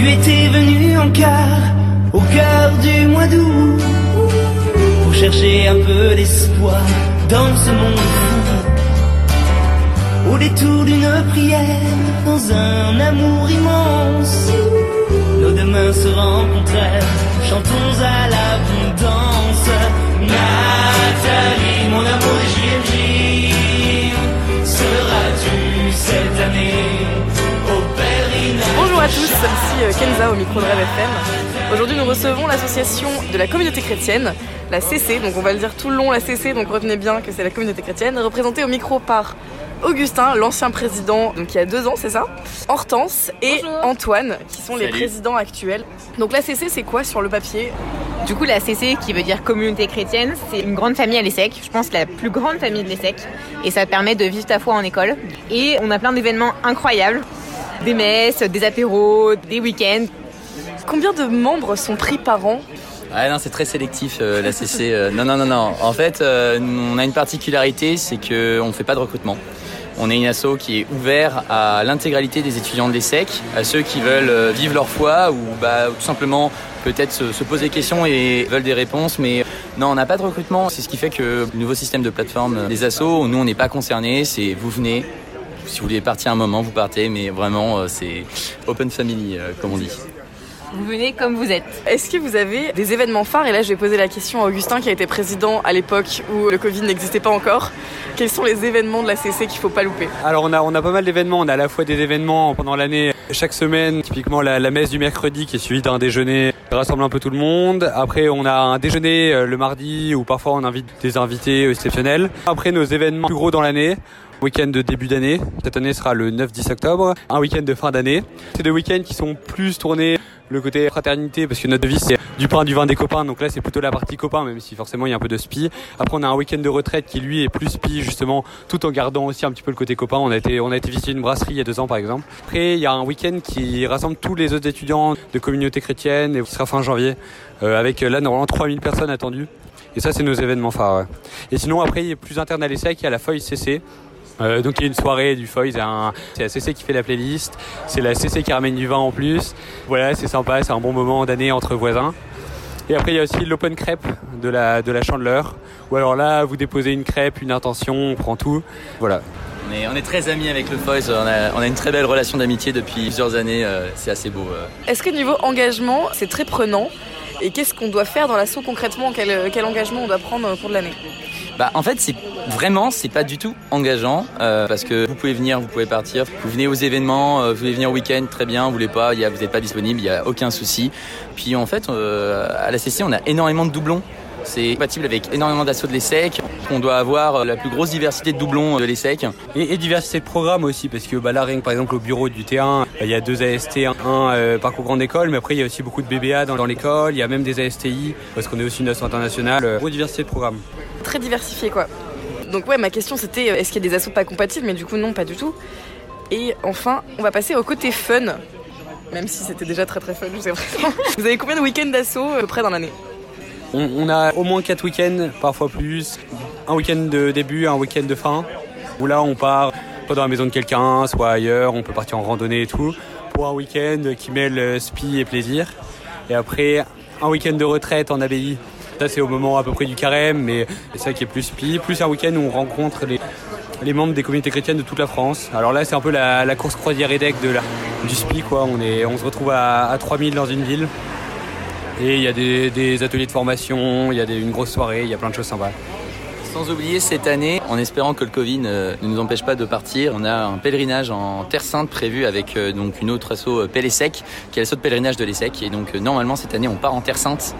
Tu étais venu en quart au cœur du mois d'août pour chercher un peu d'espoir dans ce monde. Au détour d'une prière, dans un amour immense, nos deux mains se rencontrèrent, chantons à l'abondance. Nathalie, mon amour des JMJ, seras-tu cette année? Tous, ici euh, Kenza au micro de Rêve FM. Aujourd'hui nous recevons l'association de la communauté chrétienne, la CC, donc on va le dire tout le long la CC, donc retenez bien que c'est la communauté chrétienne, représentée au micro par Augustin, l'ancien président, donc il y a deux ans, c'est ça? Hortense et Antoine, qui sont les présidents actuels. Donc la CC c'est quoi sur le papier? Du coup, la CC, qui veut dire communauté chrétienne, c'est une grande famille à l'ESSEC. Je pense la plus grande famille de l'ESSEC. Et ça permet de vivre ta foi en école. Et on a plein d'événements incroyables. Des messes, des apéros, des week-ends. Combien de membres sont pris par an Ah non, c'est très sélectif euh, la CC. euh, non, non, non, non. En fait, euh, on a une particularité, c'est qu'on ne fait pas de recrutement. On est une asso qui est ouvert à l'intégralité des étudiants de l'ESSEC, à ceux qui veulent vivre leur foi ou bah, tout simplement peut-être se, se poser des questions et veulent des réponses. Mais non, on n'a pas de recrutement. C'est ce qui fait que le nouveau système de plateforme des assos, nous on n'est pas concernés. C'est vous venez. Si vous voulez partir un moment, vous partez, mais vraiment euh, c'est open family euh, comme on dit. Vous venez comme vous êtes. Est-ce que vous avez des événements phares Et là, je vais poser la question à Augustin, qui a été président à l'époque où le Covid n'existait pas encore. Quels sont les événements de la CC qu'il faut pas louper Alors on a, on a pas mal d'événements, on a à la fois des événements pendant l'année chaque semaine, typiquement la, la messe du mercredi qui est suivie d'un déjeuner qui rassemble un peu tout le monde. Après on a un déjeuner euh, le mardi où parfois on invite des invités exceptionnels. Après nos événements plus gros dans l'année, week-end de début d'année, cette année sera le 9-10 octobre, un week-end de fin d'année. C'est des week-ends qui sont plus tournés le côté fraternité parce que notre devise c'est du pain, du vin, des copains. Donc là c'est plutôt la partie copains même si forcément il y a un peu de spi. Après on a un week-end de retraite qui lui est plus spi justement tout en gardant aussi un petit peu le côté copain. On a été on a été visiter une brasserie il y a deux ans par exemple. Après il y a un week-end qui rassemble tous les autres étudiants de communauté chrétienne et qui sera fin janvier euh, avec là normalement 3000 personnes attendues. Et ça c'est nos événements phares. Et sinon après il est plus interne à il y a la feuille CC. Euh, donc il y a une soirée du Foy, c'est un- la CC qui fait la playlist, c'est la CC qui ramène du vin en plus. Voilà, c'est sympa, c'est un bon moment d'année entre voisins. Et après il y a aussi l'open crêpe de la, de la chandeleur, où alors là vous déposez une crêpe, une intention, on prend tout. Voilà. On est, on est très amis avec le Foys, on a, on a une très belle relation d'amitié depuis plusieurs années, euh, c'est assez beau. euh. Est-ce que niveau engagement, c'est très prenant Et qu'est-ce qu'on doit faire dans l'assaut concrètement quel, quel engagement on doit prendre au cours de l'année Bah, en fait, c'est vraiment, c'est pas du tout engageant euh, parce que vous pouvez venir, vous pouvez partir, vous venez aux événements, euh, vous voulez venir au week-end, très bien, vous voulez pas, vous n'êtes pas disponible, il y a aucun souci. Puis en fait, euh, à la CC, on a énormément de doublons. C'est compatible avec énormément d'assauts de l'ESSEC. On doit avoir euh, la plus grosse diversité de doublons de l'ESSEC. Et, et diversité de programmes aussi, parce que bah, là, rien que par exemple au bureau du T1, il y a deux AST, un, un, euh, parcours grande école, mais après il y a aussi beaucoup de BBA dans, dans l'école, il y a même des ASTI, parce qu'on est aussi une nation internationale. Euh, grosse diversité de programmes. Très diversifié quoi. Donc ouais, ma question c'était euh, est-ce qu'il y a des assauts pas compatibles? Mais du coup non, pas du tout. Et enfin, on va passer au côté fun. Même si c'était déjà très très fun jusqu'à présent. Vous avez combien de week-ends d'assaut à peu près dans l'année? On, a au moins quatre week-ends, parfois plus. Un week-end de début, un week-end de fin, où là on part soit dans la maison de quelqu'un, soit ailleurs, on peut partir en randonnée et tout, pour un week-end qui mêle euh, spi et plaisir. Et après, un week-end de retraite en abbaye. Ça c'est au moment à peu près du carême, mais c'est ça qui est plus spi. Plus un week-end où on rencontre les, membres des communautés chrétiennes de toute la France. Alors là c'est un peu la, la course croisière EDEC de la, du spi quoi. On, est, on se retrouve à, à 3000 dans une ville. Et il y a des, des ateliers de formation, il y a des- une grosse soirée, il y a plein de choses sympas. Sans oublier cette année, en espérant que le Covid euh, ne nous empêche pas de partir, on a un pèlerinage en Terre Sainte prévu avec euh, donc une autre asso euh, Pélésec, qui est l'asso de pèlerinage de l'ESSEC. Et donc normalement cette année on part en Terre Sainte.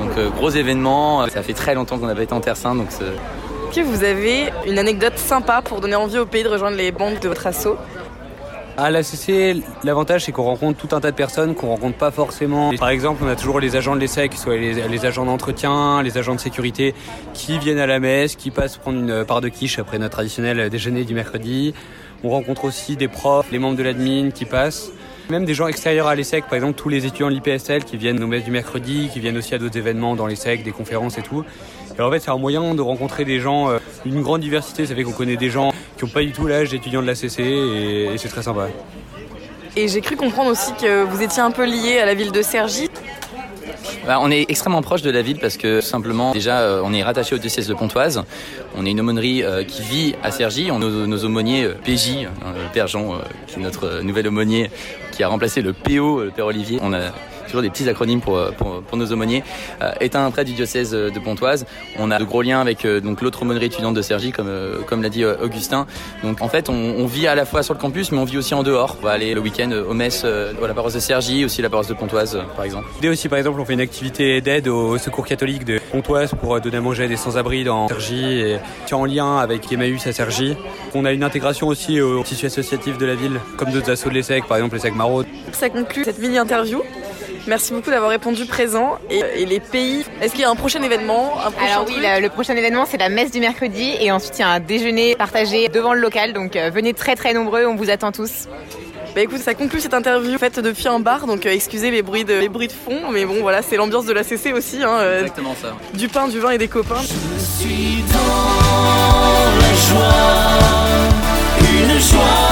Donc gros événement, ça fait très longtemps qu'on n'a pas été en Terre Sainte, donc c'est- Est-ce que vous avez une anecdote sympa pour donner envie au pays de rejoindre les bandes de votre assaut À la CC, l'avantage c'est qu'on rencontre tout un tas de personnes qu'on rencontre pas forcément. Par exemple, on a toujours les agents de l'ESSEC, soit les, les agents d'entretien, les agents de sécurité, qui viennent à la messe, qui passent prendre une part de quiche après notre traditionnel déjeuner du mercredi. On rencontre aussi des profs, les membres de l'admin qui passent. Même des gens extérieurs à l'ESSEC, par exemple tous les étudiants de l'IPSL qui viennent aux messes du mercredi, qui viennent aussi à d'autres événements dans l'ESSEC, des conférences et tout. Et en fait, c'est un moyen de rencontrer des gens, euh, une grande diversité. Ça fait qu'on connaît des gens qui n'ont pas du tout l'âge d'étudiants de la CC et, et c'est très sympa. Et j'ai cru comprendre aussi que vous étiez un peu lié à la ville de Cergy. Bah, on est extrêmement proche de la ville parce que simplement déjà euh, on est rattaché au diocèse de Pontoise. On est une aumônerie euh, qui vit à Cergy. On a nos, nos aumôniers euh, PJ, Père Jean, qui est notre nouvel aumônier qui a remplacé le PO, le Père Olivier. On a toujours des petits acronymes pour, pour, pour nos aumôniers, euh, est un prêtre du diocèse de Pontoise. On a de gros liens avec donc l'autre aumônerie étudiante de Cergy, comme, comme l'a dit Augustin. Donc en fait, on, on, vit à la fois sur le campus, mais on vit aussi en dehors. On va aller le week-end aux messes à la paroisse de Cergy, aussi la paroisse de Pontoise, par exemple. L'idée aussi, par exemple, on fait une activité d'aide au secours catholique de Pontoise pour donner à manger à des sans-abri dans Cergy et en lien avec Emmaüs à Cergy. On a une intégration aussi au tissu associatif de la ville, comme d'autres assos de l'ESSEC, par exemple l'ESSEC Maraude. Ça conclut cette mini-interview. Merci beaucoup d'avoir répondu présent. Et, et les pays, est-ce qu'il y a un prochain événement un prochain Alors oui, la- le prochain événement c'est la messe du mercredi et ensuite il y a un déjeuner partagé devant le local. Donc euh, venez très très nombreux, on vous attend tous. Bah écoute, ça conclut cette interview faite depuis un bar, donc euh, excusez les bruits, de, les bruits de fond, mais bon voilà, c'est l'ambiance de la CC aussi, hein, euh, Exactement ça. du pain, du vin et des copains. Je suis dans la joie, une joie